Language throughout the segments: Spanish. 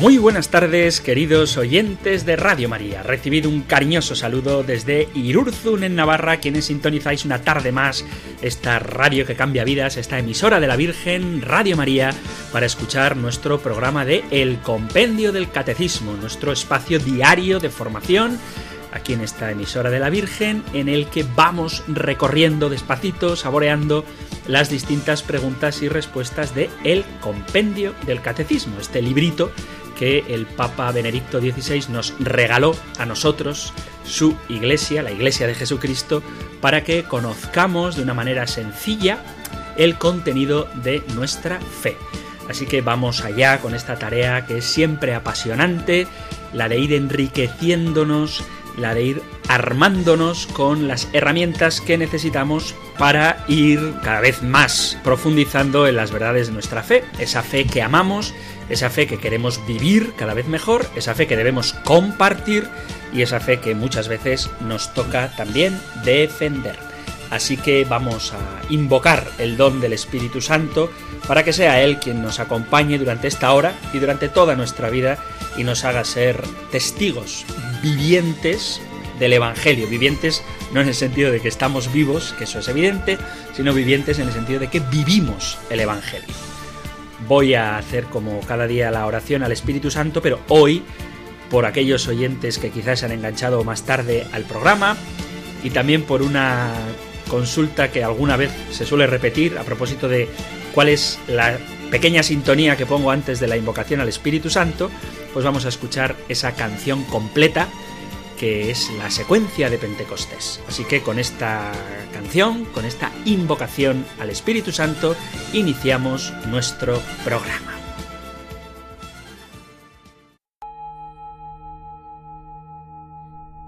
Muy buenas tardes, queridos oyentes de Radio María. Recibido un cariñoso saludo desde Irurzun, en Navarra, quienes sintonizáis una tarde más esta radio que cambia vidas, esta emisora de la Virgen, Radio María, para escuchar nuestro programa de El Compendio del Catecismo, nuestro espacio diario de formación aquí en esta emisora de la Virgen, en el que vamos recorriendo despacito, saboreando las distintas preguntas y respuestas de El Compendio del Catecismo, este librito que el Papa Benedicto XVI nos regaló a nosotros, su iglesia, la iglesia de Jesucristo, para que conozcamos de una manera sencilla el contenido de nuestra fe. Así que vamos allá con esta tarea que es siempre apasionante, la de ir enriqueciéndonos, la de ir armándonos con las herramientas que necesitamos para ir cada vez más profundizando en las verdades de nuestra fe, esa fe que amamos esa fe que queremos vivir cada vez mejor, esa fe que debemos compartir y esa fe que muchas veces nos toca también defender. Así que vamos a invocar el don del Espíritu Santo para que sea Él quien nos acompañe durante esta hora y durante toda nuestra vida y nos haga ser testigos vivientes del Evangelio. Vivientes no en el sentido de que estamos vivos, que eso es evidente, sino vivientes en el sentido de que vivimos el Evangelio voy a hacer como cada día la oración al Espíritu Santo, pero hoy, por aquellos oyentes que quizás se han enganchado más tarde al programa, y también por una consulta que alguna vez se suele repetir a propósito de cuál es la pequeña sintonía que pongo antes de la invocación al Espíritu Santo, pues vamos a escuchar esa canción completa que es la secuencia de Pentecostés. Así que con esta canción, con esta invocación al Espíritu Santo, iniciamos nuestro programa.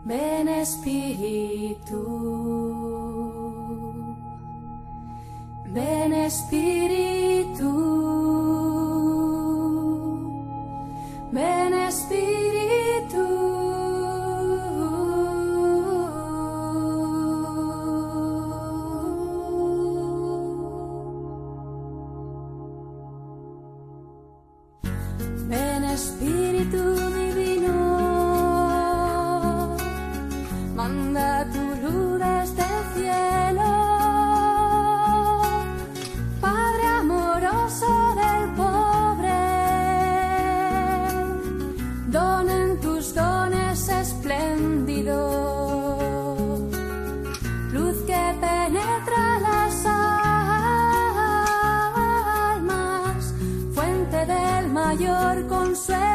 Ven Espíritu, ven Espíritu, ven Espíritu. Descanso nuestro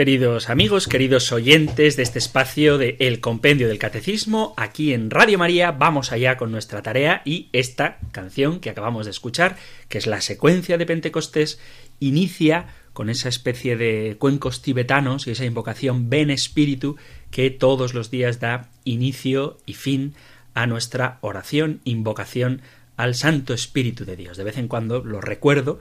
Queridos amigos, queridos oyentes de este espacio de El Compendio del Catecismo, aquí en Radio María vamos allá con nuestra tarea y esta canción que acabamos de escuchar, que es la secuencia de Pentecostés, inicia con esa especie de cuencos tibetanos y esa invocación Ven Espíritu que todos los días da inicio y fin a nuestra oración, invocación al Santo Espíritu de Dios. De vez en cuando lo recuerdo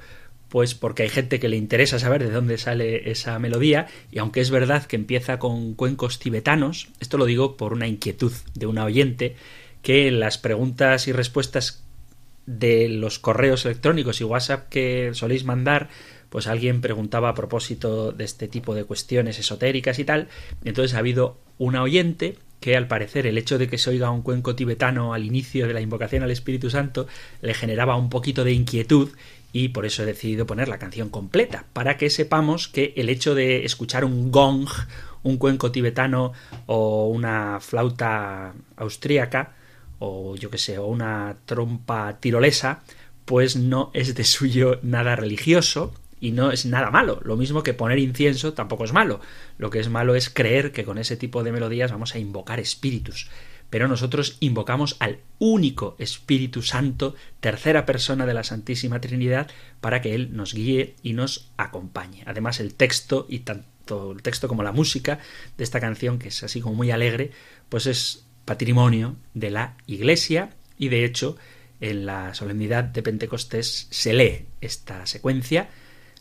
pues porque hay gente que le interesa saber de dónde sale esa melodía, y aunque es verdad que empieza con cuencos tibetanos, esto lo digo por una inquietud de una oyente, que las preguntas y respuestas de los correos electrónicos y WhatsApp que soléis mandar, pues alguien preguntaba a propósito de este tipo de cuestiones esotéricas y tal, entonces ha habido una oyente que al parecer el hecho de que se oiga un cuenco tibetano al inicio de la invocación al Espíritu Santo le generaba un poquito de inquietud y por eso he decidido poner la canción completa, para que sepamos que el hecho de escuchar un gong, un cuenco tibetano o una flauta austríaca o yo que sé, o una trompa tirolesa, pues no es de suyo nada religioso y no es nada malo. Lo mismo que poner incienso tampoco es malo. Lo que es malo es creer que con ese tipo de melodías vamos a invocar espíritus pero nosotros invocamos al único Espíritu Santo, tercera persona de la Santísima Trinidad, para que Él nos guíe y nos acompañe. Además, el texto, y tanto el texto como la música de esta canción, que es así como muy alegre, pues es patrimonio de la Iglesia, y de hecho, en la solemnidad de Pentecostés se lee esta secuencia,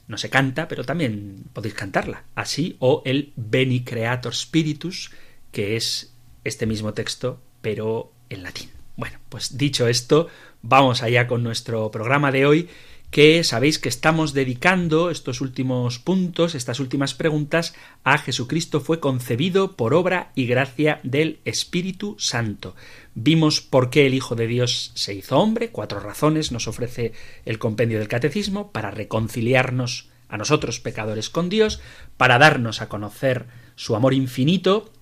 no se canta, pero también podéis cantarla, así, o el Beni Creator Spiritus, que es este mismo texto, pero en latín. Bueno, pues dicho esto, vamos allá con nuestro programa de hoy, que sabéis que estamos dedicando estos últimos puntos, estas últimas preguntas, a Jesucristo fue concebido por obra y gracia del Espíritu Santo. Vimos por qué el Hijo de Dios se hizo hombre, cuatro razones nos ofrece el compendio del Catecismo para reconciliarnos a nosotros pecadores con Dios, para darnos a conocer su amor infinito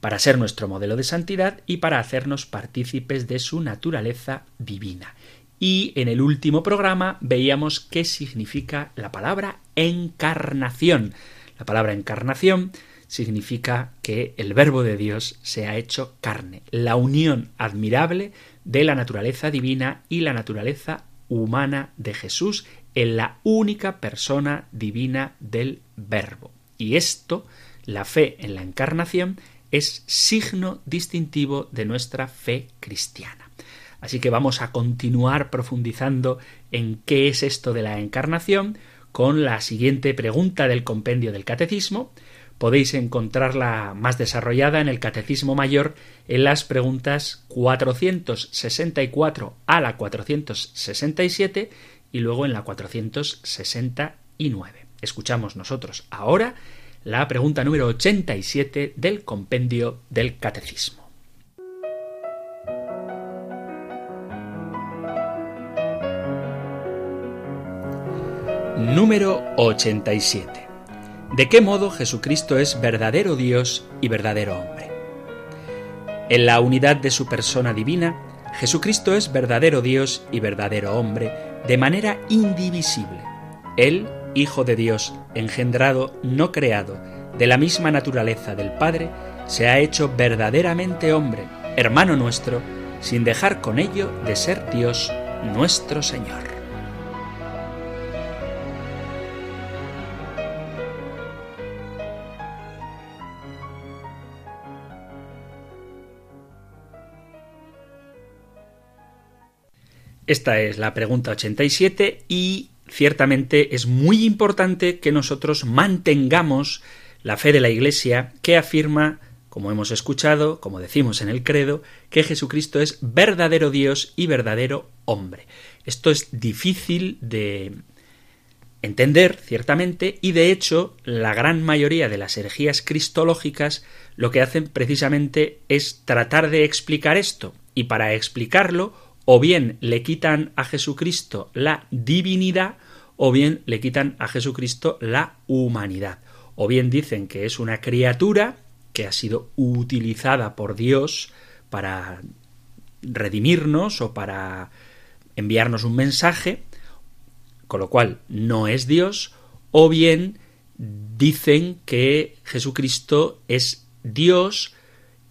para ser nuestro modelo de santidad y para hacernos partícipes de su naturaleza divina. Y en el último programa veíamos qué significa la palabra encarnación. La palabra encarnación significa que el verbo de Dios se ha hecho carne, la unión admirable de la naturaleza divina y la naturaleza humana de Jesús en la única persona divina del verbo. Y esto, la fe en la encarnación, es signo distintivo de nuestra fe cristiana. Así que vamos a continuar profundizando en qué es esto de la encarnación con la siguiente pregunta del compendio del catecismo. Podéis encontrarla más desarrollada en el Catecismo Mayor en las preguntas 464 a la 467 y luego en la 469. Escuchamos nosotros ahora la pregunta número 87 del compendio del Catecismo. Número 87. ¿De qué modo Jesucristo es verdadero Dios y verdadero hombre? En la unidad de su persona divina, Jesucristo es verdadero Dios y verdadero hombre de manera indivisible. Él Hijo de Dios, engendrado, no creado, de la misma naturaleza del Padre, se ha hecho verdaderamente hombre, hermano nuestro, sin dejar con ello de ser Dios nuestro Señor. Esta es la pregunta 87 y ciertamente es muy importante que nosotros mantengamos la fe de la Iglesia que afirma, como hemos escuchado, como decimos en el credo, que Jesucristo es verdadero Dios y verdadero hombre. Esto es difícil de entender, ciertamente, y de hecho la gran mayoría de las herejías cristológicas lo que hacen precisamente es tratar de explicar esto, y para explicarlo, o bien le quitan a Jesucristo la divinidad, o bien le quitan a Jesucristo la humanidad. O bien dicen que es una criatura que ha sido utilizada por Dios para redimirnos o para enviarnos un mensaje, con lo cual no es Dios, o bien dicen que Jesucristo es Dios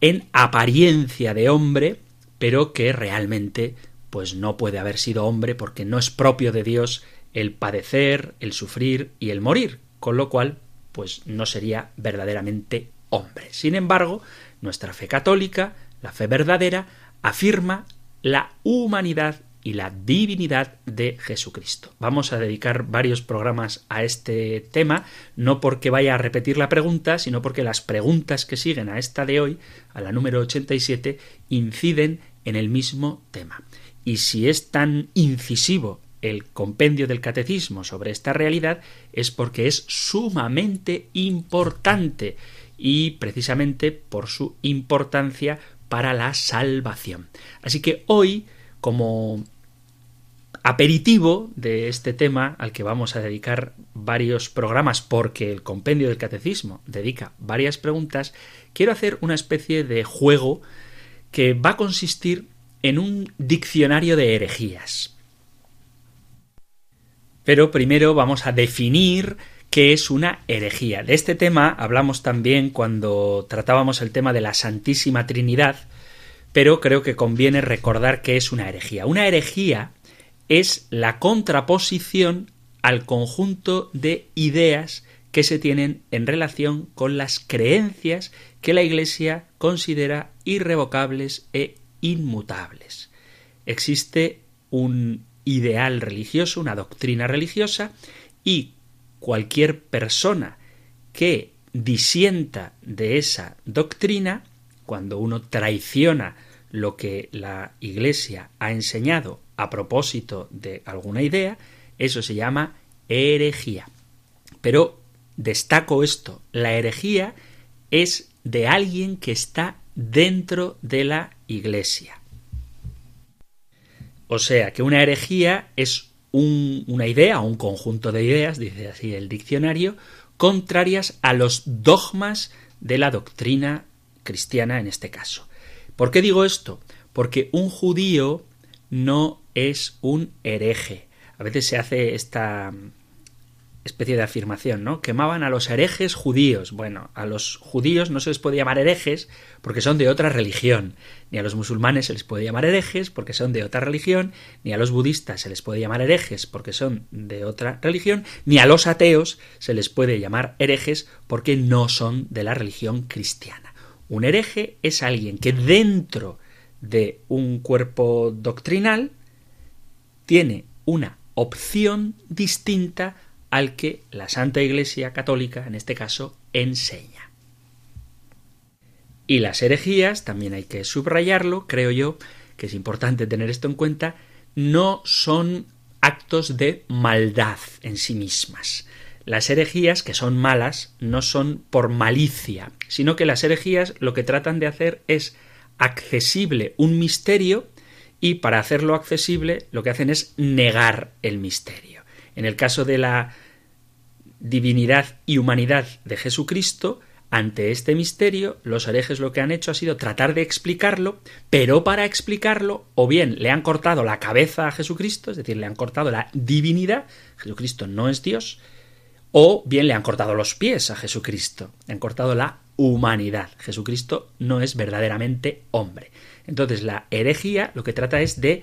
en apariencia de hombre, pero que realmente pues no puede haber sido hombre porque no es propio de Dios el padecer, el sufrir y el morir, con lo cual pues no sería verdaderamente hombre. Sin embargo, nuestra fe católica, la fe verdadera, afirma la humanidad y la divinidad de Jesucristo. Vamos a dedicar varios programas a este tema, no porque vaya a repetir la pregunta, sino porque las preguntas que siguen a esta de hoy, a la número 87, inciden en el mismo tema. Y si es tan incisivo el compendio del catecismo sobre esta realidad, es porque es sumamente importante y precisamente por su importancia para la salvación. Así que hoy, como aperitivo de este tema al que vamos a dedicar varios programas porque el compendio del catecismo dedica varias preguntas, quiero hacer una especie de juego que va a consistir en un diccionario de herejías. Pero primero vamos a definir qué es una herejía. De este tema hablamos también cuando tratábamos el tema de la Santísima Trinidad, pero creo que conviene recordar qué es una herejía. Una herejía es la contraposición al conjunto de ideas que se tienen en relación con las creencias que la Iglesia considera irrevocables e inmutables. Existe un ideal religioso, una doctrina religiosa, y cualquier persona que disienta de esa doctrina, cuando uno traiciona lo que la Iglesia ha enseñado a propósito de alguna idea, eso se llama herejía. Pero destaco esto, la herejía es de alguien que está dentro de la Iglesia. O sea que una herejía es una idea un conjunto de ideas, dice así el diccionario, contrarias a los dogmas de la doctrina cristiana en este caso. ¿Por qué digo esto? Porque un judío no es un hereje. A veces se hace esta especie de afirmación, ¿no? Quemaban a los herejes judíos. Bueno, a los judíos no se les puede llamar herejes porque son de otra religión, ni a los musulmanes se les puede llamar herejes porque son de otra religión, ni a los budistas se les puede llamar herejes porque son de otra religión, ni a los ateos se les puede llamar herejes porque no son de la religión cristiana. Un hereje es alguien que dentro de un cuerpo doctrinal tiene una opción distinta al que la Santa Iglesia Católica, en este caso, enseña. Y las herejías, también hay que subrayarlo, creo yo, que es importante tener esto en cuenta, no son actos de maldad en sí mismas. Las herejías, que son malas, no son por malicia, sino que las herejías lo que tratan de hacer es accesible un misterio y para hacerlo accesible lo que hacen es negar el misterio. En el caso de la divinidad y humanidad de Jesucristo, ante este misterio, los herejes lo que han hecho ha sido tratar de explicarlo, pero para explicarlo, o bien le han cortado la cabeza a Jesucristo, es decir, le han cortado la divinidad, Jesucristo no es Dios, o bien le han cortado los pies a Jesucristo, le han cortado la humanidad. Jesucristo no es verdaderamente hombre. Entonces la herejía lo que trata es de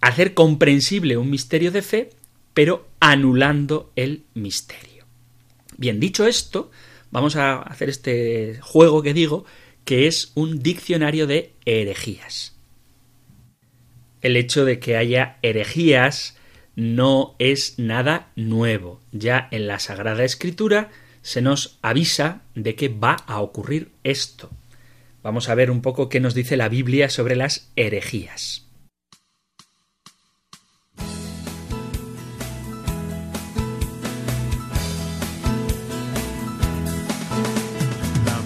hacer comprensible un misterio de fe, pero anulando el misterio. Bien, dicho esto, vamos a hacer este juego que digo, que es un diccionario de herejías. El hecho de que haya herejías no es nada nuevo. Ya en la Sagrada Escritura se nos avisa de que va a ocurrir esto. Vamos a ver un poco qué nos dice la Biblia sobre las herejías.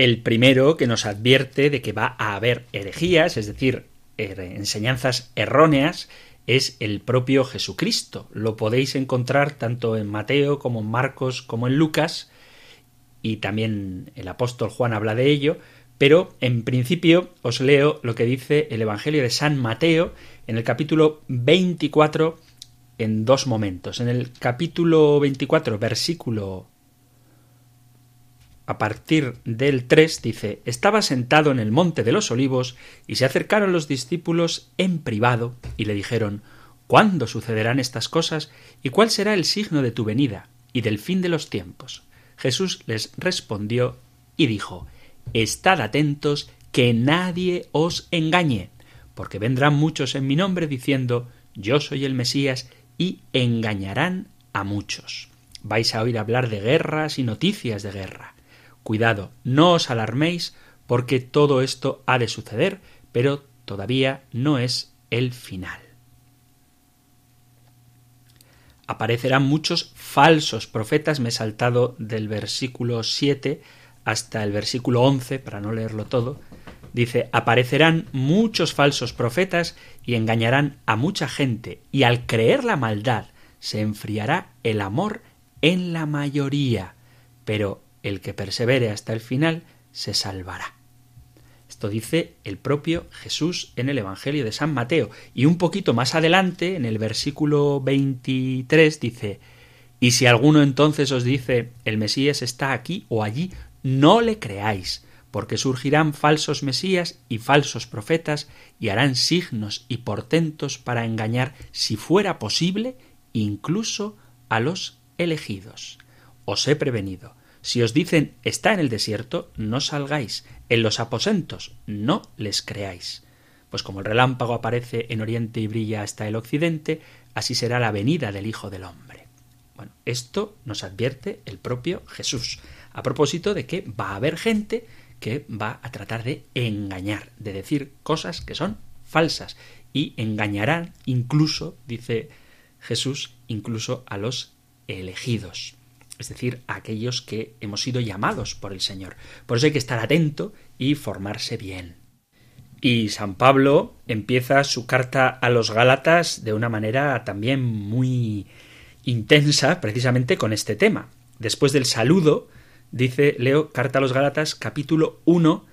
El primero que nos advierte de que va a haber herejías, es decir, er, enseñanzas erróneas, es el propio Jesucristo. Lo podéis encontrar tanto en Mateo como en Marcos como en Lucas, y también el apóstol Juan habla de ello, pero en principio os leo lo que dice el Evangelio de San Mateo en el capítulo 24 en dos momentos. En el capítulo 24, versículo a partir del 3 dice, estaba sentado en el monte de los olivos y se acercaron los discípulos en privado y le dijeron, ¿cuándo sucederán estas cosas y cuál será el signo de tu venida y del fin de los tiempos? Jesús les respondió y dijo, Estad atentos que nadie os engañe, porque vendrán muchos en mi nombre diciendo, Yo soy el Mesías, y engañarán a muchos. Vais a oír hablar de guerras y noticias de guerra. Cuidado, no os alarméis, porque todo esto ha de suceder, pero todavía no es el final. Aparecerán muchos falsos profetas, me he saltado del versículo 7 hasta el versículo 11, para no leerlo todo, dice, aparecerán muchos falsos profetas y engañarán a mucha gente, y al creer la maldad se enfriará el amor en la mayoría, pero el que persevere hasta el final se salvará. Esto dice el propio Jesús en el Evangelio de San Mateo. Y un poquito más adelante, en el versículo 23, dice, Y si alguno entonces os dice, el Mesías está aquí o allí, no le creáis, porque surgirán falsos Mesías y falsos profetas, y harán signos y portentos para engañar, si fuera posible, incluso a los elegidos. Os he prevenido si os dicen está en el desierto, no salgáis. En los aposentos, no les creáis. Pues como el relámpago aparece en oriente y brilla hasta el occidente, así será la venida del Hijo del Hombre. Bueno, esto nos advierte el propio Jesús, a propósito de que va a haber gente que va a tratar de engañar, de decir cosas que son falsas, y engañarán incluso, dice Jesús, incluso a los elegidos es decir, aquellos que hemos sido llamados por el Señor. Por eso hay que estar atento y formarse bien. Y San Pablo empieza su carta a los Gálatas de una manera también muy intensa, precisamente con este tema. Después del saludo, dice, leo Carta a los Gálatas, capítulo 1,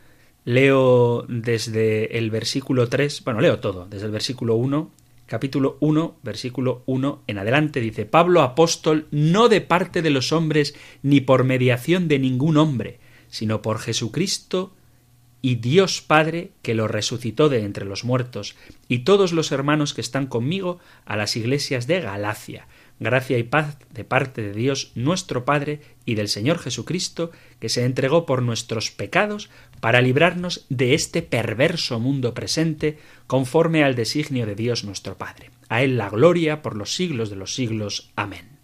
leo desde el versículo 3, bueno, leo todo, desde el versículo 1 capítulo 1, versículo 1 en adelante, dice Pablo apóstol, no de parte de los hombres, ni por mediación de ningún hombre, sino por Jesucristo y Dios Padre, que lo resucitó de entre los muertos, y todos los hermanos que están conmigo a las iglesias de Galacia. Gracia y paz de parte de Dios nuestro Padre y del Señor Jesucristo, que se entregó por nuestros pecados para librarnos de este perverso mundo presente, conforme al designio de Dios nuestro Padre. A Él la gloria por los siglos de los siglos. Amén.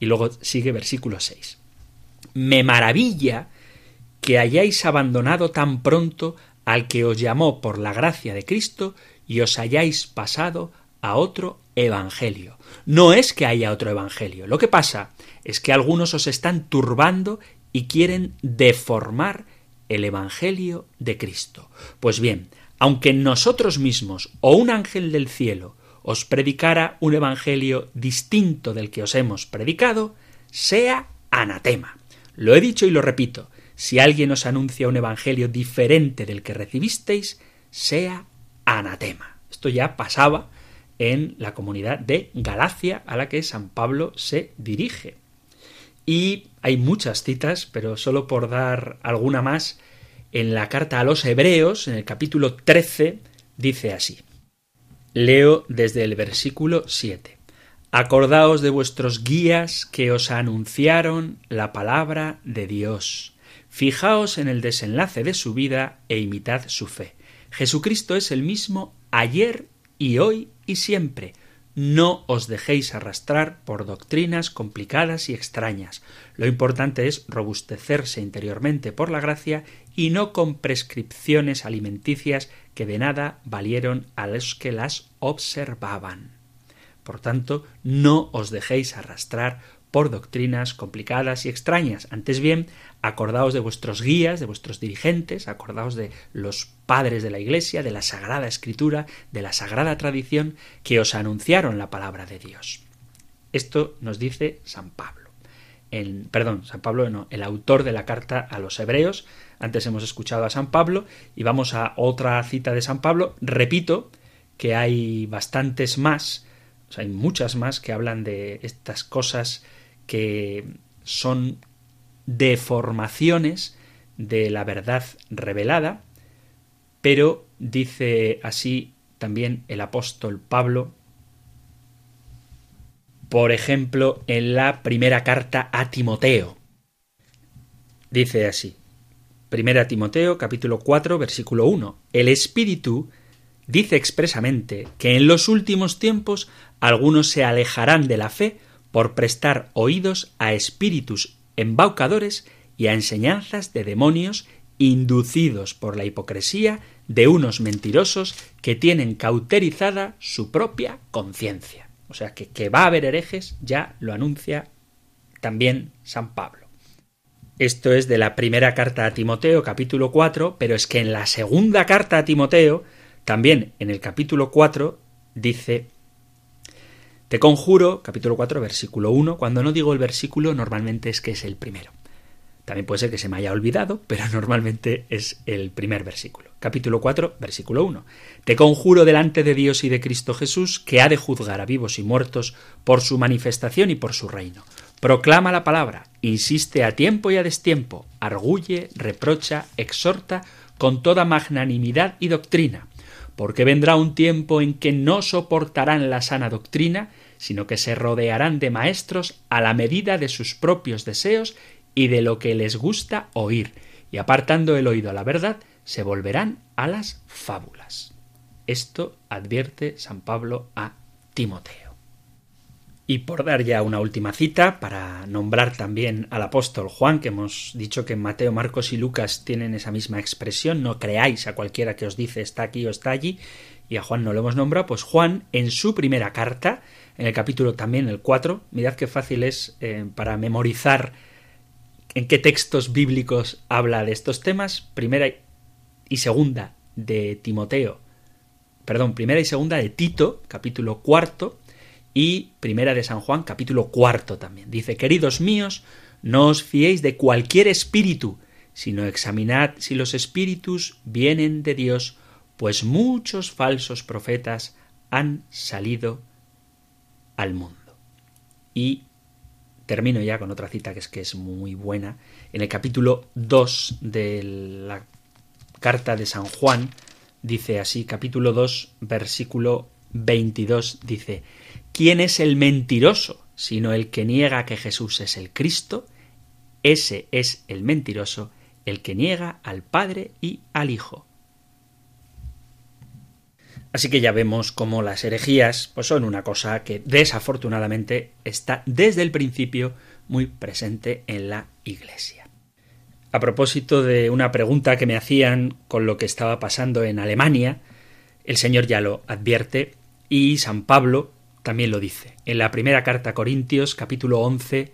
Y luego sigue versículo 6. Me maravilla que hayáis abandonado tan pronto al que os llamó por la gracia de Cristo y os hayáis pasado a otro evangelio. No es que haya otro evangelio. Lo que pasa es que algunos os están turbando y quieren deformar el Evangelio de Cristo. Pues bien, aunque nosotros mismos o un ángel del cielo os predicara un Evangelio distinto del que os hemos predicado, sea anatema. Lo he dicho y lo repito, si alguien os anuncia un Evangelio diferente del que recibisteis, sea anatema. Esto ya pasaba en la comunidad de Galacia a la que San Pablo se dirige. Y hay muchas citas, pero solo por dar alguna más, en la carta a los Hebreos, en el capítulo 13, dice así. Leo desde el versículo 7. Acordaos de vuestros guías que os anunciaron la palabra de Dios. Fijaos en el desenlace de su vida e imitad su fe. Jesucristo es el mismo ayer y hoy y siempre. No os dejéis arrastrar por doctrinas complicadas y extrañas. Lo importante es robustecerse interiormente por la gracia y no con prescripciones alimenticias que de nada valieron a los que las observaban. Por tanto, no os dejéis arrastrar por doctrinas complicadas y extrañas. Antes bien, acordaos de vuestros guías, de vuestros dirigentes, acordaos de los padres de la Iglesia, de la Sagrada Escritura, de la Sagrada Tradición, que os anunciaron la palabra de Dios. Esto nos dice San Pablo. El, perdón, San Pablo no, el autor de la carta a los hebreos. Antes hemos escuchado a San Pablo y vamos a otra cita de San Pablo. Repito que hay bastantes más, o sea, hay muchas más que hablan de estas cosas que son deformaciones de la verdad revelada, pero dice así también el apóstol Pablo, por ejemplo, en la primera carta a Timoteo. Dice así, primera Timoteo capítulo 4 versículo 1, el Espíritu dice expresamente que en los últimos tiempos algunos se alejarán de la fe por prestar oídos a espíritus embaucadores y a enseñanzas de demonios inducidos por la hipocresía de unos mentirosos que tienen cauterizada su propia conciencia. O sea que, que va a haber herejes ya lo anuncia también San Pablo. Esto es de la primera carta a Timoteo, capítulo 4, pero es que en la segunda carta a Timoteo, también en el capítulo 4, dice te conjuro, capítulo 4, versículo 1. Cuando no digo el versículo, normalmente es que es el primero. También puede ser que se me haya olvidado, pero normalmente es el primer versículo. Capítulo 4, versículo 1. Te conjuro delante de Dios y de Cristo Jesús, que ha de juzgar a vivos y muertos por su manifestación y por su reino. Proclama la palabra, insiste a tiempo y a destiempo, arguye, reprocha, exhorta con toda magnanimidad y doctrina porque vendrá un tiempo en que no soportarán la sana doctrina, sino que se rodearán de maestros a la medida de sus propios deseos y de lo que les gusta oír, y apartando el oído a la verdad, se volverán a las fábulas. Esto advierte San Pablo a Timoteo. Y por dar ya una última cita, para nombrar también al apóstol Juan, que hemos dicho que Mateo, Marcos y Lucas tienen esa misma expresión, no creáis a cualquiera que os dice está aquí o está allí, y a Juan no lo hemos nombrado, pues Juan en su primera carta, en el capítulo también el 4, mirad qué fácil es eh, para memorizar en qué textos bíblicos habla de estos temas, primera y segunda de Timoteo, perdón, primera y segunda de Tito, capítulo cuarto, y Primera de San Juan, capítulo cuarto también. Dice, queridos míos, no os fiéis de cualquier espíritu, sino examinad si los espíritus vienen de Dios, pues muchos falsos profetas han salido al mundo. Y termino ya con otra cita que es que es muy buena. En el capítulo 2 de la carta de San Juan, dice así, capítulo 2, versículo 22, dice, ¿Quién es el mentiroso sino el que niega que Jesús es el Cristo? Ese es el mentiroso, el que niega al Padre y al Hijo. Así que ya vemos cómo las herejías pues son una cosa que desafortunadamente está desde el principio muy presente en la Iglesia. A propósito de una pregunta que me hacían con lo que estaba pasando en Alemania, el Señor ya lo advierte y San Pablo también lo dice. En la primera carta a Corintios, capítulo 11,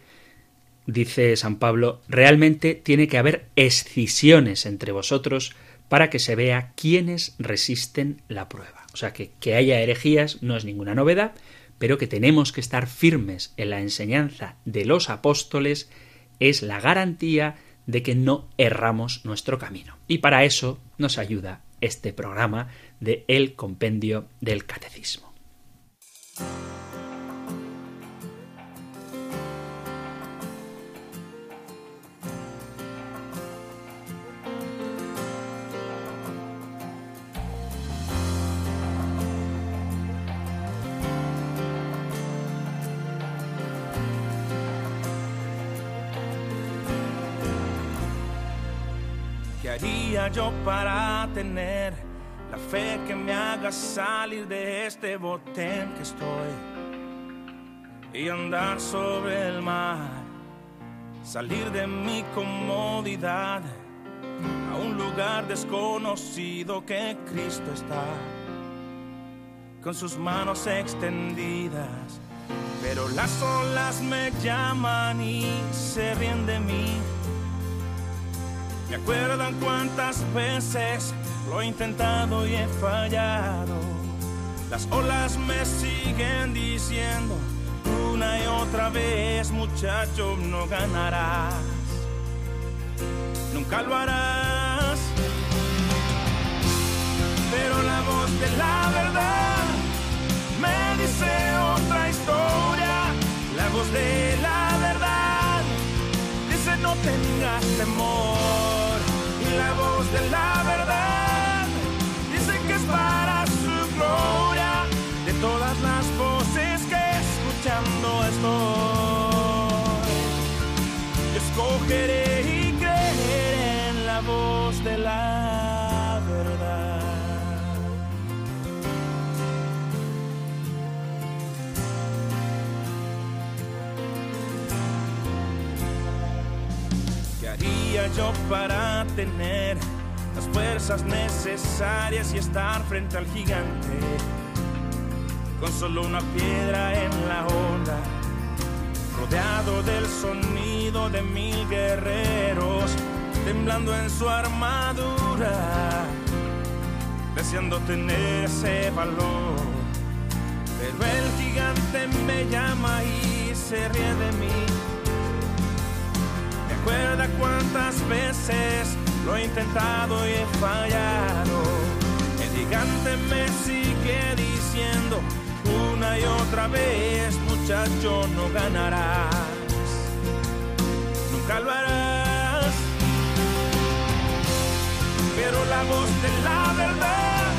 dice San Pablo, realmente tiene que haber escisiones entre vosotros para que se vea quiénes resisten la prueba. O sea, que, que haya herejías no es ninguna novedad, pero que tenemos que estar firmes en la enseñanza de los apóstoles es la garantía de que no erramos nuestro camino. Y para eso nos ayuda este programa de El Compendio del Catecismo. Yo para tener la fe que me haga salir de este botén que estoy y andar sobre el mar, salir de mi comodidad a un lugar desconocido que Cristo está, con sus manos extendidas. Pero las olas me llaman y se ríen de mí. Me acuerdan cuántas veces lo he intentado y he fallado. Las olas me siguen diciendo una y otra vez, muchacho, no ganarás. Nunca lo harás. Pero la voz de la verdad me dice otra historia. La voz de la verdad dice no tengas temor. La voz de la verdad dice que es para su gloria. De todas las voces que escuchando estoy, escogeré y creeré en la voz de la yo para tener las fuerzas necesarias y estar frente al gigante? Con solo una piedra en la onda, rodeado del sonido de mil guerreros, temblando en su armadura, deseando tener ese valor. Pero el gigante me llama y se ríe de mí. Recuerda cuántas veces lo he intentado y he fallado. El gigante me sigue diciendo una y otra vez, muchacho, no ganarás. Nunca lo harás. Pero la voz de la verdad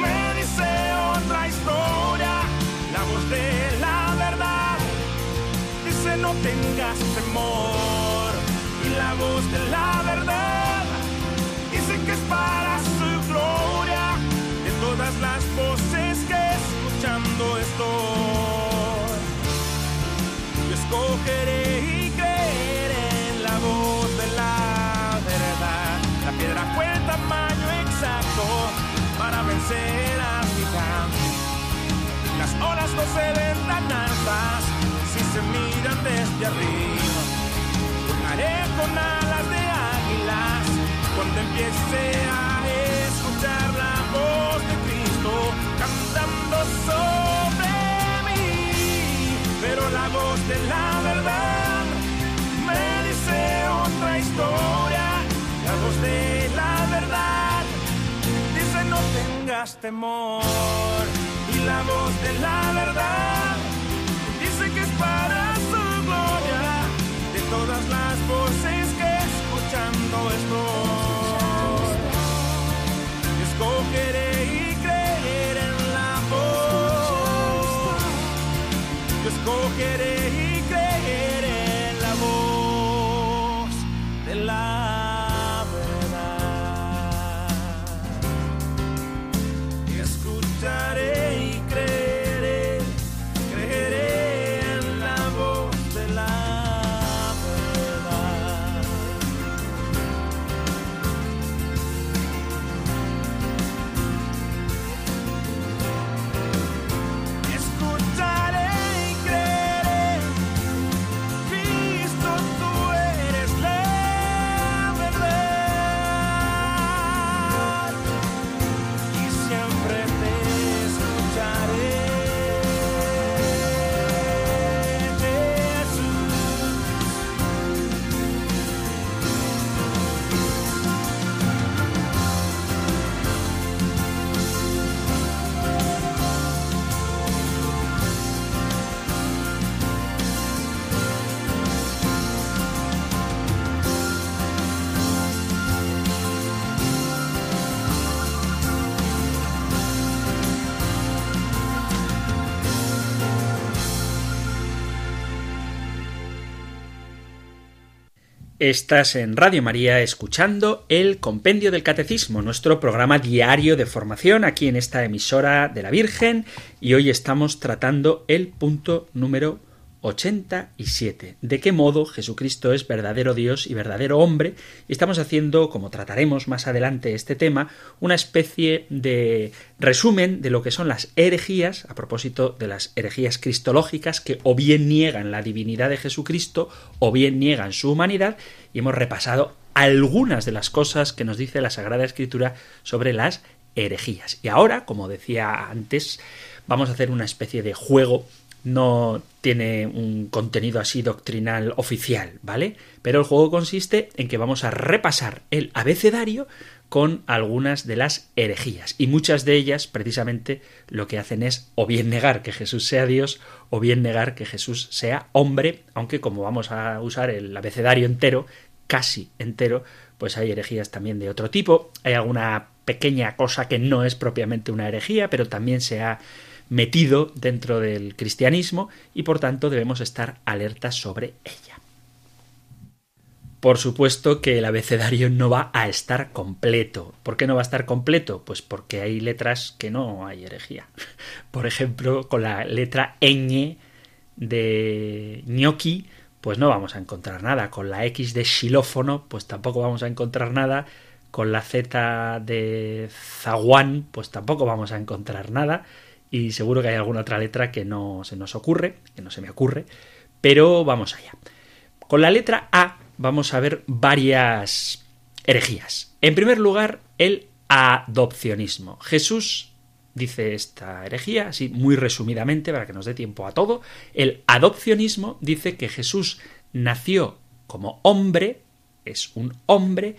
me dice otra historia. La voz de la verdad dice no tengas temor. La voz de la verdad dice que es para su gloria. De todas las voces que escuchando estoy, yo escogeré y creeré en la voz de la verdad. La piedra fue el tamaño exacto para vencer a gigante. Las olas no se ven tan altas si se miran desde arriba. Alas de águilas cuando empiece a escuchar la voz de Cristo cantando sobre mí. Pero la voz de la verdad me dice otra historia. La voz de la verdad dice no tengas temor. Y la voz de la verdad dice que es para su gloria. De todas las voces estoy, escogeré y creeré en la voz. Escogeré Estás en Radio María escuchando el Compendio del Catecismo, nuestro programa diario de formación aquí en esta emisora de la Virgen y hoy estamos tratando el punto número 87. ¿De qué modo Jesucristo es verdadero Dios y verdadero hombre? Y estamos haciendo, como trataremos más adelante este tema, una especie de resumen de lo que son las herejías, a propósito de las herejías cristológicas, que o bien niegan la divinidad de Jesucristo o bien niegan su humanidad, y hemos repasado algunas de las cosas que nos dice la Sagrada Escritura sobre las herejías. Y ahora, como decía antes, vamos a hacer una especie de juego no tiene un contenido así doctrinal oficial, ¿vale? Pero el juego consiste en que vamos a repasar el abecedario con algunas de las herejías. Y muchas de ellas, precisamente, lo que hacen es o bien negar que Jesús sea Dios, o bien negar que Jesús sea hombre, aunque como vamos a usar el abecedario entero, casi entero, pues hay herejías también de otro tipo. Hay alguna pequeña cosa que no es propiamente una herejía, pero también se ha metido dentro del cristianismo y por tanto debemos estar alertas sobre ella. Por supuesto que el abecedario no va a estar completo. ¿Por qué no va a estar completo? Pues porque hay letras que no hay herejía. Por ejemplo, con la letra ñ de ñoqui, pues no vamos a encontrar nada. Con la X de xilófono, pues tampoco vamos a encontrar nada. Con la Z de zaguán, pues tampoco vamos a encontrar nada y seguro que hay alguna otra letra que no se nos ocurre, que no se me ocurre, pero vamos allá. Con la letra A vamos a ver varias herejías. En primer lugar, el adopcionismo. Jesús dice esta herejía, así muy resumidamente, para que nos dé tiempo a todo, el adopcionismo dice que Jesús nació como hombre, es un hombre,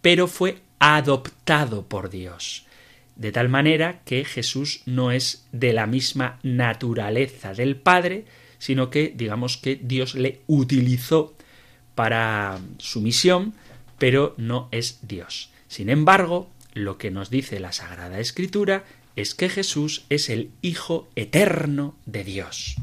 pero fue adoptado por Dios de tal manera que Jesús no es de la misma naturaleza del Padre, sino que digamos que Dios le utilizó para su misión, pero no es Dios. Sin embargo, lo que nos dice la Sagrada Escritura es que Jesús es el Hijo eterno de Dios.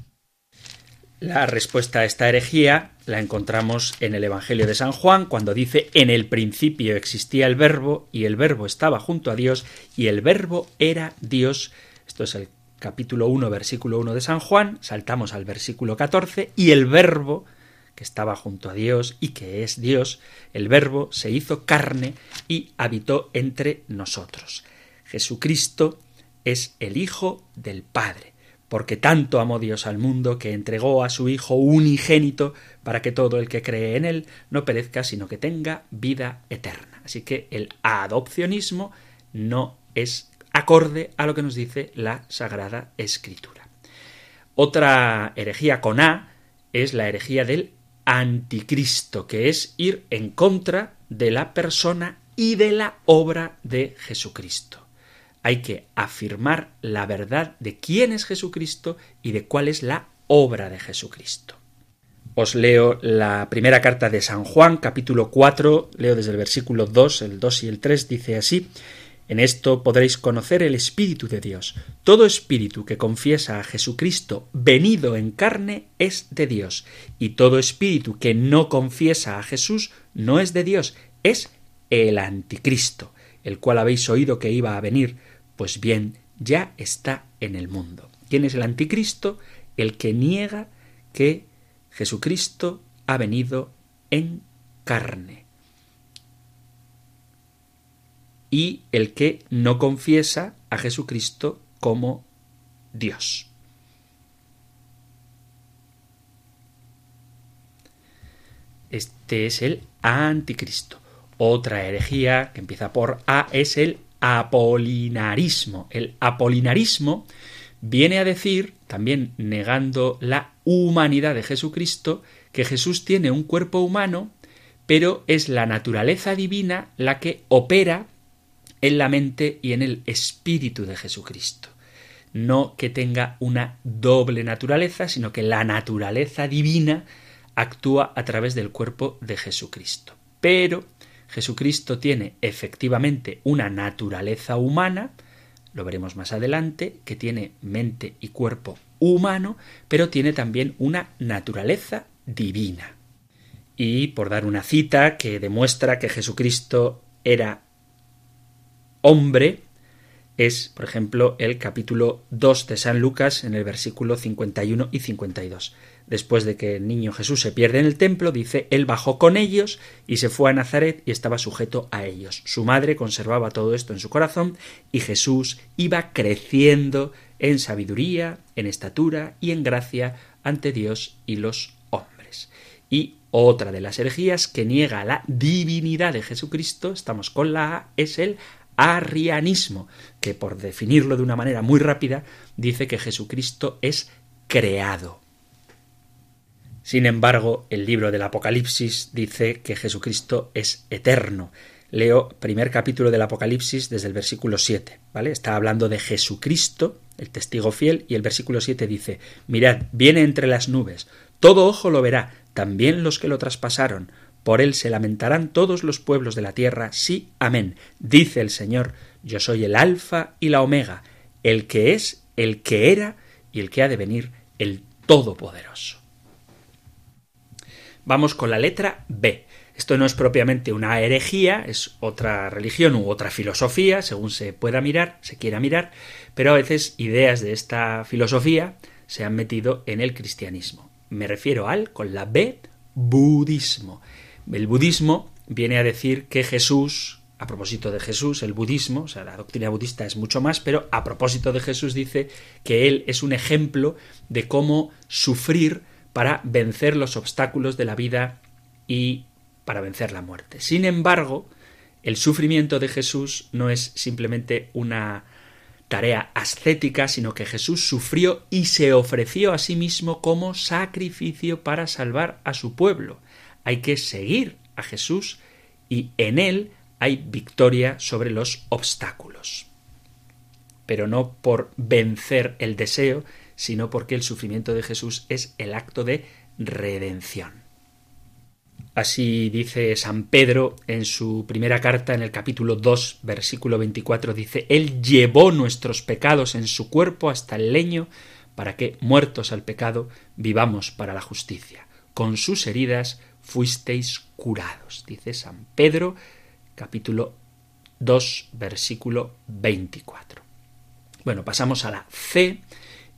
La respuesta a esta herejía la encontramos en el Evangelio de San Juan, cuando dice En el principio existía el verbo, y el verbo estaba junto a Dios, y el verbo era Dios. Esto es el capítulo 1, versículo 1 de San Juan, saltamos al versículo 14, y el verbo, que estaba junto a Dios y que es Dios, el verbo se hizo carne y habitó entre nosotros. Jesucristo es el Hijo del Padre porque tanto amó Dios al mundo que entregó a su Hijo unigénito para que todo el que cree en él no perezca, sino que tenga vida eterna. Así que el adopcionismo no es acorde a lo que nos dice la Sagrada Escritura. Otra herejía con A es la herejía del anticristo, que es ir en contra de la persona y de la obra de Jesucristo hay que afirmar la verdad de quién es Jesucristo y de cuál es la obra de Jesucristo. Os leo la primera carta de San Juan, capítulo 4, leo desde el versículo 2, el 2 y el 3, dice así, en esto podréis conocer el Espíritu de Dios. Todo espíritu que confiesa a Jesucristo venido en carne es de Dios, y todo espíritu que no confiesa a Jesús no es de Dios, es el anticristo, el cual habéis oído que iba a venir, pues bien, ya está en el mundo. ¿Quién es el anticristo? El que niega que Jesucristo ha venido en carne. Y el que no confiesa a Jesucristo como Dios. Este es el anticristo. Otra herejía que empieza por A es el apolinarismo. El apolinarismo viene a decir, también negando la humanidad de Jesucristo, que Jesús tiene un cuerpo humano, pero es la naturaleza divina la que opera en la mente y en el espíritu de Jesucristo. No que tenga una doble naturaleza, sino que la naturaleza divina actúa a través del cuerpo de Jesucristo. Pero Jesucristo tiene efectivamente una naturaleza humana, lo veremos más adelante, que tiene mente y cuerpo humano, pero tiene también una naturaleza divina. y por dar una cita que demuestra que Jesucristo era hombre, es, por ejemplo, el capítulo 2 de San Lucas en el versículo 51 y 52. Después de que el niño Jesús se pierde en el templo, dice, él bajó con ellos y se fue a Nazaret y estaba sujeto a ellos. Su madre conservaba todo esto en su corazón y Jesús iba creciendo en sabiduría, en estatura y en gracia ante Dios y los hombres. Y otra de las herejías que niega la divinidad de Jesucristo, estamos con la A, es el arrianismo, que por definirlo de una manera muy rápida, dice que Jesucristo es creado. Sin embargo, el libro del Apocalipsis dice que Jesucristo es eterno. Leo primer capítulo del Apocalipsis desde el versículo 7, ¿vale? Está hablando de Jesucristo, el testigo fiel, y el versículo 7 dice, Mirad, viene entre las nubes, todo ojo lo verá, también los que lo traspasaron, por él se lamentarán todos los pueblos de la tierra. Sí, amén. Dice el Señor, yo soy el Alfa y la Omega, el que es, el que era y el que ha de venir, el Todopoderoso. Vamos con la letra B. Esto no es propiamente una herejía, es otra religión u otra filosofía, según se pueda mirar, se quiera mirar, pero a veces ideas de esta filosofía se han metido en el cristianismo. Me refiero al, con la B, budismo. El budismo viene a decir que Jesús, a propósito de Jesús, el budismo, o sea, la doctrina budista es mucho más, pero a propósito de Jesús dice que él es un ejemplo de cómo sufrir para vencer los obstáculos de la vida y para vencer la muerte. Sin embargo, el sufrimiento de Jesús no es simplemente una tarea ascética, sino que Jesús sufrió y se ofreció a sí mismo como sacrificio para salvar a su pueblo hay que seguir a Jesús y en él hay victoria sobre los obstáculos. Pero no por vencer el deseo, sino porque el sufrimiento de Jesús es el acto de redención. Así dice San Pedro en su primera carta en el capítulo 2, versículo 24, dice, Él llevó nuestros pecados en su cuerpo hasta el leño, para que, muertos al pecado, vivamos para la justicia. Con sus heridas fuisteis curados, dice San Pedro, capítulo 2, versículo 24. Bueno, pasamos a la C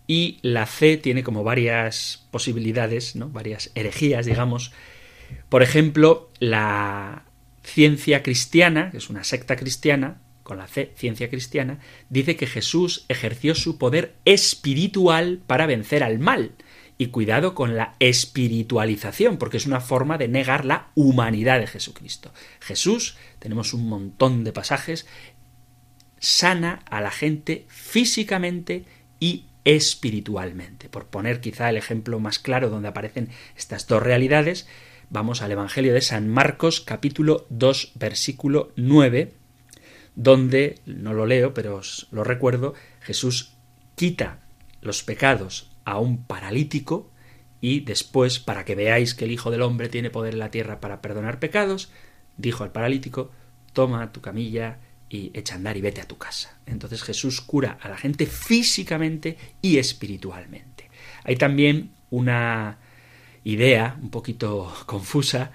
y la C tiene como varias posibilidades, ¿no? varias herejías, digamos. Por ejemplo, la ciencia cristiana, que es una secta cristiana, con la C, ciencia cristiana, dice que Jesús ejerció su poder espiritual para vencer al mal. Y cuidado con la espiritualización, porque es una forma de negar la humanidad de Jesucristo. Jesús, tenemos un montón de pasajes, sana a la gente físicamente y espiritualmente. Por poner quizá el ejemplo más claro donde aparecen estas dos realidades, vamos al Evangelio de San Marcos capítulo 2 versículo 9, donde, no lo leo, pero os lo recuerdo, Jesús quita los pecados a un paralítico y después, para que veáis que el Hijo del Hombre tiene poder en la tierra para perdonar pecados, dijo al paralítico, toma tu camilla y echa a andar y vete a tu casa. Entonces Jesús cura a la gente físicamente y espiritualmente. Hay también una idea un poquito confusa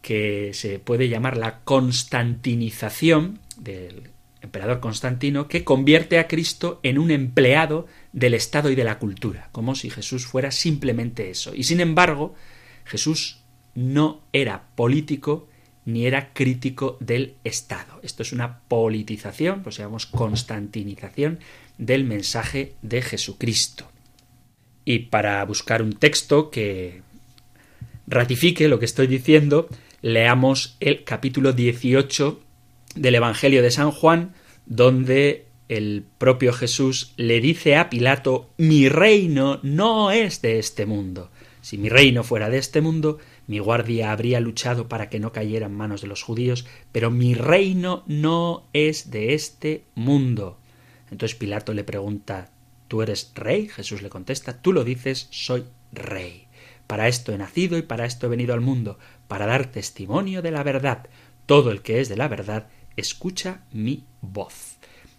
que se puede llamar la constantinización del emperador Constantino, que convierte a Cristo en un empleado del Estado y de la cultura, como si Jesús fuera simplemente eso. Y sin embargo, Jesús no era político ni era crítico del Estado. Esto es una politización, pues llamamos constantinización del mensaje de Jesucristo. Y para buscar un texto que ratifique lo que estoy diciendo, leamos el capítulo 18 del Evangelio de San Juan, donde el propio Jesús le dice a Pilato, mi reino no es de este mundo. Si mi reino fuera de este mundo, mi guardia habría luchado para que no cayera en manos de los judíos, pero mi reino no es de este mundo. Entonces Pilato le pregunta, ¿tú eres rey? Jesús le contesta, tú lo dices, soy rey. Para esto he nacido y para esto he venido al mundo, para dar testimonio de la verdad. Todo el que es de la verdad, escucha mi voz.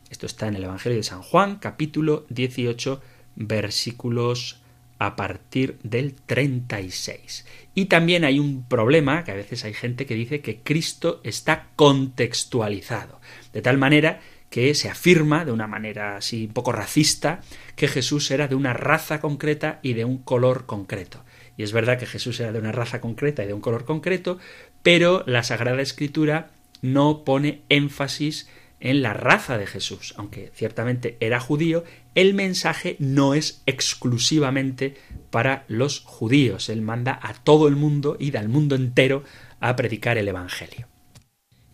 Esto está en el Evangelio de San Juan, capítulo 18, versículos a partir del 36. Y también hay un problema, que a veces hay gente que dice que Cristo está contextualizado, de tal manera que se afirma de una manera así un poco racista que Jesús era de una raza concreta y de un color concreto. Y es verdad que Jesús era de una raza concreta y de un color concreto, pero la Sagrada Escritura no pone énfasis en la raza de Jesús. Aunque ciertamente era judío, el mensaje no es exclusivamente para los judíos. Él manda a todo el mundo y al mundo entero a predicar el Evangelio.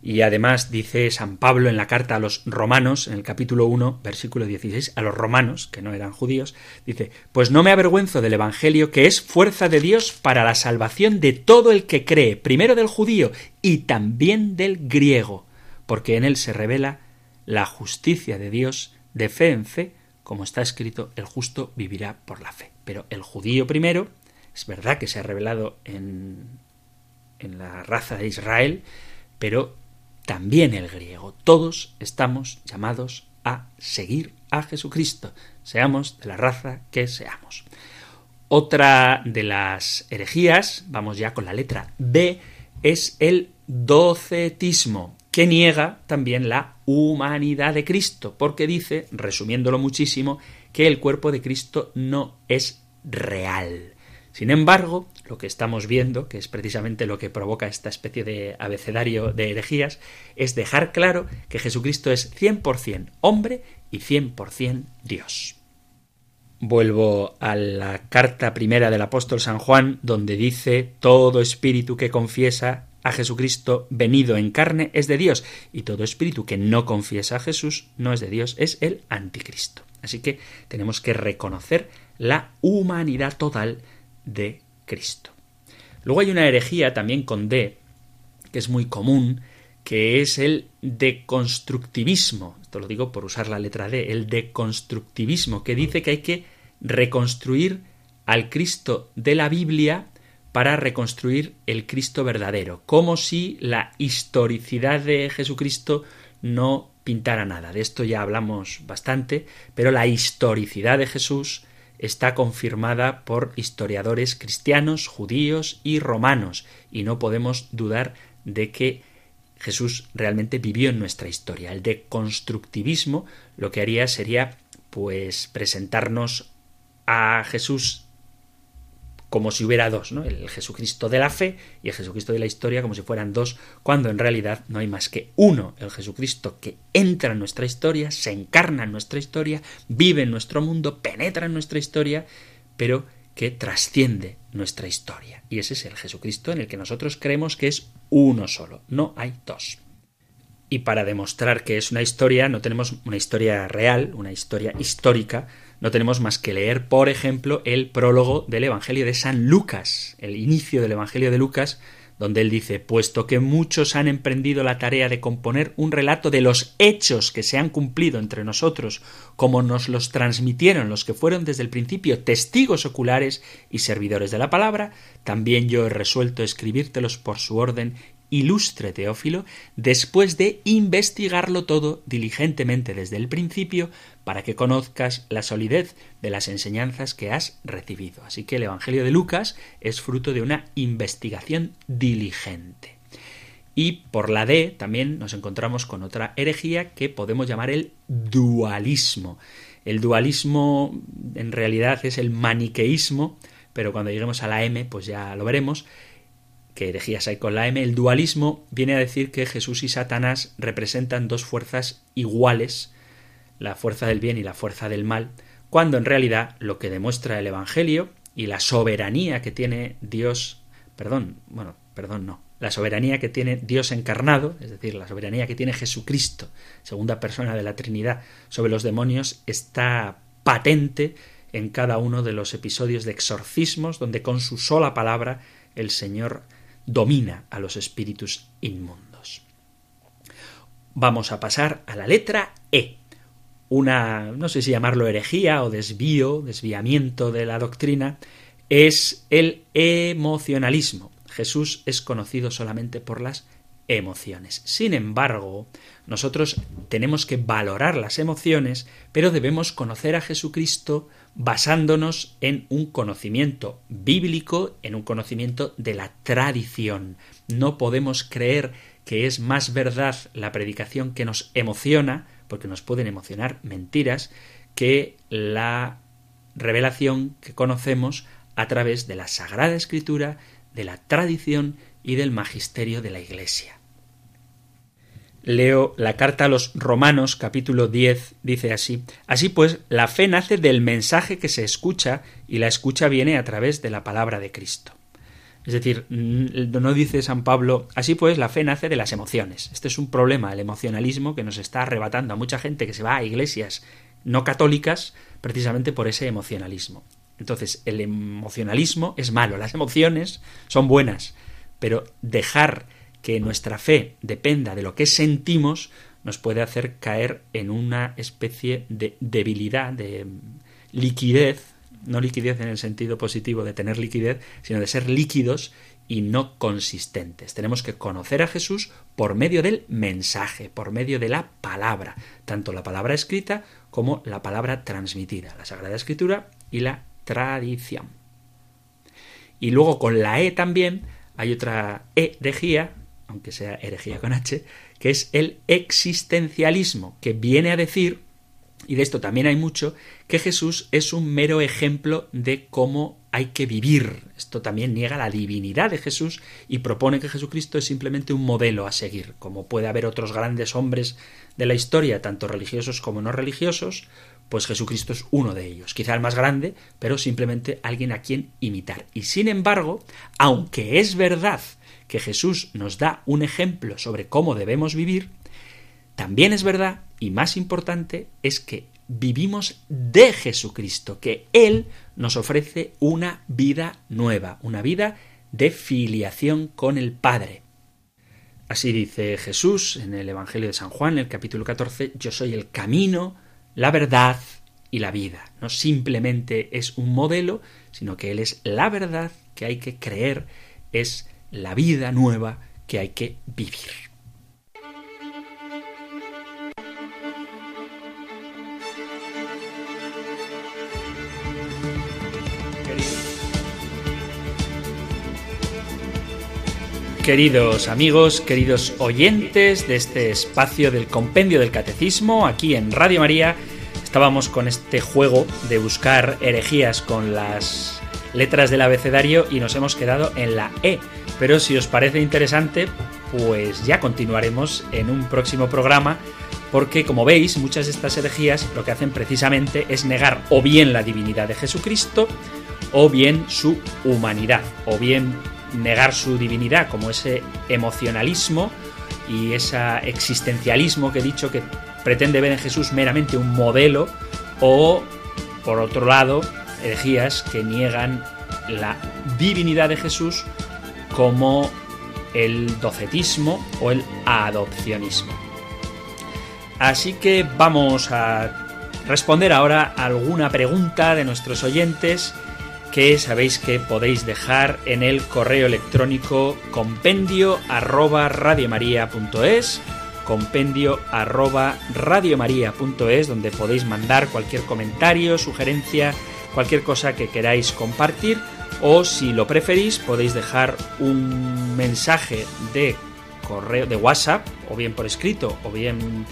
Y además dice San Pablo en la carta a los romanos, en el capítulo 1, versículo 16, a los romanos, que no eran judíos, dice, Pues no me avergüenzo del Evangelio, que es fuerza de Dios para la salvación de todo el que cree, primero del judío y también del griego, porque en él se revela la justicia de Dios de fe en fe, como está escrito, el justo vivirá por la fe. Pero el judío primero, es verdad que se ha revelado en, en la raza de Israel, pero también el griego. Todos estamos llamados a seguir a Jesucristo, seamos de la raza que seamos. Otra de las herejías, vamos ya con la letra B, es el docetismo, que niega también la humanidad de Cristo, porque dice, resumiéndolo muchísimo, que el cuerpo de Cristo no es real. Sin embargo, lo que estamos viendo, que es precisamente lo que provoca esta especie de abecedario de herejías, es dejar claro que Jesucristo es 100% hombre y 100% Dios. Vuelvo a la carta primera del apóstol San Juan, donde dice todo espíritu que confiesa a Jesucristo venido en carne es de Dios, y todo espíritu que no confiesa a Jesús no es de Dios, es el anticristo. Así que tenemos que reconocer la humanidad total de Cristo. Luego hay una herejía también con D, que es muy común, que es el deconstructivismo. Esto lo digo por usar la letra D, el deconstructivismo, que dice que hay que reconstruir al Cristo de la Biblia para reconstruir el Cristo verdadero, como si la historicidad de Jesucristo no pintara nada. De esto ya hablamos bastante, pero la historicidad de Jesús está confirmada por historiadores cristianos, judíos y romanos, y no podemos dudar de que Jesús realmente vivió en nuestra historia. El deconstructivismo lo que haría sería pues presentarnos a Jesús como si hubiera dos, ¿no? El Jesucristo de la fe y el Jesucristo de la historia como si fueran dos, cuando en realidad no hay más que uno, el Jesucristo que entra en nuestra historia, se encarna en nuestra historia, vive en nuestro mundo, penetra en nuestra historia, pero que trasciende nuestra historia. Y ese es el Jesucristo en el que nosotros creemos que es uno solo, no hay dos. Y para demostrar que es una historia, no tenemos una historia real, una historia histórica, no tenemos más que leer, por ejemplo, el prólogo del Evangelio de San Lucas, el inicio del Evangelio de Lucas, donde él dice, puesto que muchos han emprendido la tarea de componer un relato de los hechos que se han cumplido entre nosotros, como nos los transmitieron los que fueron desde el principio testigos oculares y servidores de la palabra, también yo he resuelto escribírtelos por su orden ilustre Teófilo, después de investigarlo todo diligentemente desde el principio, para que conozcas la solidez de las enseñanzas que has recibido. Así que el Evangelio de Lucas es fruto de una investigación diligente. Y por la D también nos encontramos con otra herejía que podemos llamar el dualismo. El dualismo en realidad es el maniqueísmo, pero cuando lleguemos a la M, pues ya lo veremos que herejías hay con la M, el dualismo viene a decir que Jesús y Satanás representan dos fuerzas iguales, la fuerza del bien y la fuerza del mal, cuando en realidad lo que demuestra el Evangelio y la soberanía que tiene Dios, perdón, bueno, perdón no, la soberanía que tiene Dios encarnado, es decir, la soberanía que tiene Jesucristo, segunda persona de la Trinidad, sobre los demonios, está patente en cada uno de los episodios de exorcismos, donde con su sola palabra el Señor domina a los espíritus inmundos. Vamos a pasar a la letra E. Una, no sé si llamarlo herejía o desvío, desviamiento de la doctrina, es el emocionalismo. Jesús es conocido solamente por las emociones. Sin embargo, nosotros tenemos que valorar las emociones, pero debemos conocer a Jesucristo basándonos en un conocimiento bíblico, en un conocimiento de la tradición. No podemos creer que es más verdad la predicación que nos emociona, porque nos pueden emocionar mentiras, que la revelación que conocemos a través de la Sagrada Escritura, de la tradición y del magisterio de la Iglesia. Leo la carta a los Romanos capítulo 10, dice así, Así pues, la fe nace del mensaje que se escucha y la escucha viene a través de la palabra de Cristo. Es decir, no dice San Pablo, así pues la fe nace de las emociones. Este es un problema, el emocionalismo, que nos está arrebatando a mucha gente que se va a iglesias no católicas precisamente por ese emocionalismo. Entonces, el emocionalismo es malo, las emociones son buenas, pero dejar que nuestra fe dependa de lo que sentimos nos puede hacer caer en una especie de debilidad, de liquidez, no liquidez en el sentido positivo de tener liquidez, sino de ser líquidos y no consistentes. Tenemos que conocer a Jesús por medio del mensaje, por medio de la palabra, tanto la palabra escrita como la palabra transmitida, la Sagrada Escritura y la tradición. Y luego con la E también hay otra herejía aunque sea herejía con H, que es el existencialismo, que viene a decir, y de esto también hay mucho, que Jesús es un mero ejemplo de cómo hay que vivir. Esto también niega la divinidad de Jesús y propone que Jesucristo es simplemente un modelo a seguir, como puede haber otros grandes hombres de la historia, tanto religiosos como no religiosos, pues Jesucristo es uno de ellos, quizá el más grande, pero simplemente alguien a quien imitar. Y sin embargo, aunque es verdad que Jesús nos da un ejemplo sobre cómo debemos vivir, también es verdad, y más importante, es que vivimos de Jesucristo, que Él nos ofrece una vida nueva, una vida de filiación con el Padre. Así dice Jesús en el Evangelio de San Juan, en el capítulo 14, yo soy el camino, la verdad y la vida. No simplemente es un modelo, sino que Él es la verdad que hay que creer, es la vida nueva que hay que vivir. Queridos amigos, queridos oyentes de este espacio del Compendio del Catecismo, aquí en Radio María, estábamos con este juego de buscar herejías con las letras del abecedario y nos hemos quedado en la E pero si os parece interesante, pues ya continuaremos en un próximo programa, porque como veis, muchas de estas herejías lo que hacen precisamente es negar o bien la divinidad de Jesucristo, o bien su humanidad, o bien negar su divinidad como ese emocionalismo y ese existencialismo que he dicho que pretende ver en Jesús meramente un modelo, o por otro lado, herejías que niegan la divinidad de Jesús como el docetismo o el adopcionismo. Así que vamos a responder ahora alguna pregunta de nuestros oyentes que sabéis que podéis dejar en el correo electrónico compendio arroba compendio arroba donde podéis mandar cualquier comentario, sugerencia, cualquier cosa que queráis compartir o si lo preferís podéis dejar un mensaje de correo de WhatsApp o bien por escrito o bien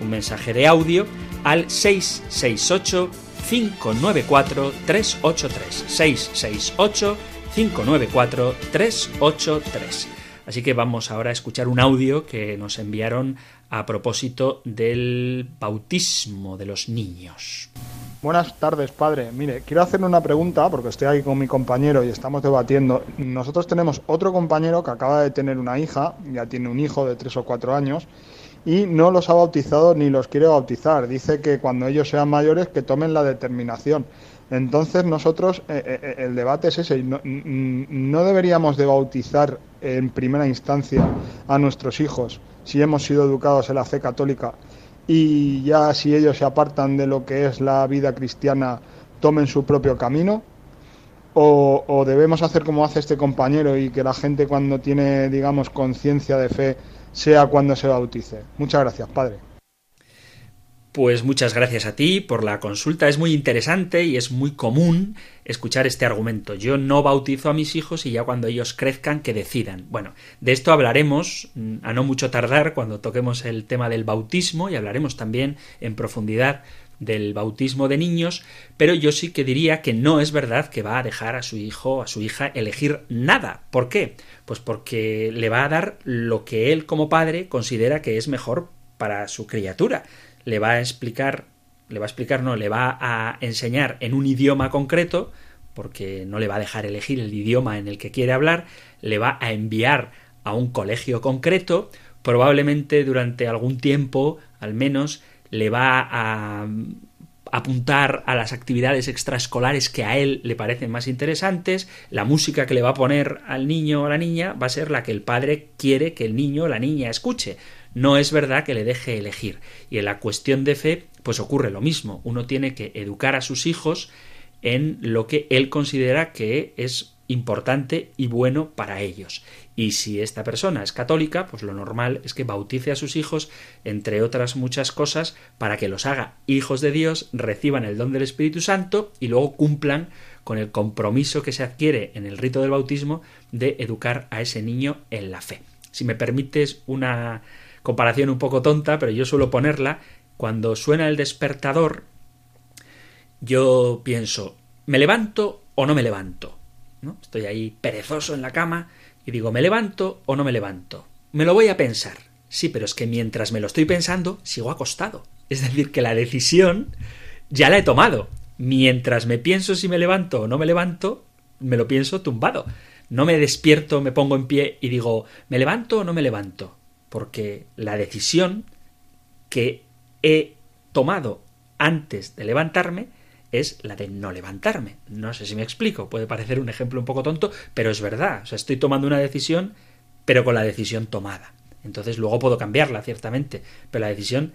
un mensaje de audio al 668 594 383 668 594 383 Así que vamos ahora a escuchar un audio que nos enviaron a propósito del bautismo de los niños. Buenas tardes, padre. Mire, quiero hacerle una pregunta porque estoy aquí con mi compañero y estamos debatiendo. Nosotros tenemos otro compañero que acaba de tener una hija, ya tiene un hijo de tres o cuatro años y no los ha bautizado ni los quiere bautizar. Dice que cuando ellos sean mayores que tomen la determinación. Entonces nosotros, eh, eh, eh, el debate es ese, no, no deberíamos de bautizar en primera instancia a nuestros hijos si hemos sido educados en la fe católica y ya si ellos se apartan de lo que es la vida cristiana, tomen su propio camino. o, o debemos hacer como hace este compañero y que la gente cuando tiene, digamos, conciencia de fe sea cuando se bautice? Muchas gracias, Padre. Pues muchas gracias a ti por la consulta. Es muy interesante y es muy común escuchar este argumento. Yo no bautizo a mis hijos y ya cuando ellos crezcan que decidan. Bueno, de esto hablaremos mm, a no mucho tardar cuando toquemos el tema del bautismo y hablaremos también en profundidad del bautismo de niños, pero yo sí que diría que no es verdad que va a dejar a su hijo, a su hija, elegir nada. ¿Por qué? Pues porque le va a dar lo que él como padre considera que es mejor para su criatura le va a explicar, le va a explicar, no, le va a enseñar en un idioma concreto, porque no le va a dejar elegir el idioma en el que quiere hablar, le va a enviar a un colegio concreto, probablemente durante algún tiempo, al menos, le va a apuntar a las actividades extraescolares que a él le parecen más interesantes, la música que le va a poner al niño o la niña va a ser la que el padre quiere que el niño o la niña escuche no es verdad que le deje elegir. Y en la cuestión de fe, pues ocurre lo mismo. Uno tiene que educar a sus hijos en lo que él considera que es importante y bueno para ellos. Y si esta persona es católica, pues lo normal es que bautice a sus hijos, entre otras muchas cosas, para que los haga hijos de Dios, reciban el don del Espíritu Santo y luego cumplan con el compromiso que se adquiere en el rito del bautismo de educar a ese niño en la fe. Si me permites una comparación un poco tonta, pero yo suelo ponerla, cuando suena el despertador, yo pienso, ¿me levanto o no me levanto? ¿No? Estoy ahí perezoso en la cama y digo, ¿me levanto o no me levanto? Me lo voy a pensar. Sí, pero es que mientras me lo estoy pensando, sigo acostado. Es decir, que la decisión ya la he tomado. Mientras me pienso si me levanto o no me levanto, me lo pienso tumbado. No me despierto, me pongo en pie y digo, ¿me levanto o no me levanto? Porque la decisión que he tomado antes de levantarme es la de no levantarme. No sé si me explico, puede parecer un ejemplo un poco tonto, pero es verdad. O sea, estoy tomando una decisión, pero con la decisión tomada. Entonces luego puedo cambiarla, ciertamente, pero la decisión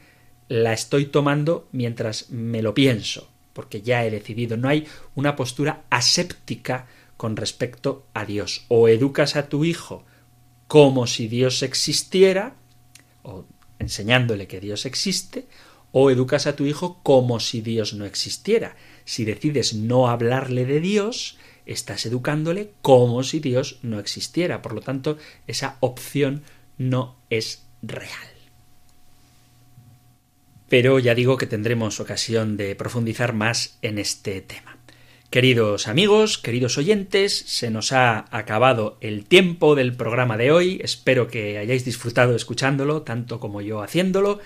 la estoy tomando mientras me lo pienso, porque ya he decidido. No hay una postura aséptica con respecto a Dios. O educas a tu hijo como si Dios existiera, o enseñándole que Dios existe, o educas a tu hijo como si Dios no existiera. Si decides no hablarle de Dios, estás educándole como si Dios no existiera. Por lo tanto, esa opción no es real. Pero ya digo que tendremos ocasión de profundizar más en este tema. Queridos amigos, queridos oyentes, se nos ha acabado el tiempo del programa de hoy. Espero que hayáis disfrutado escuchándolo, tanto como yo haciéndolo.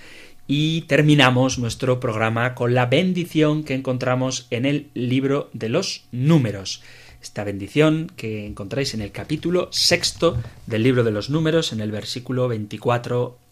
Y terminamos nuestro programa con la bendición que encontramos en el libro de los números. Esta bendición que encontráis en el capítulo sexto del libro de los números, en el versículo 24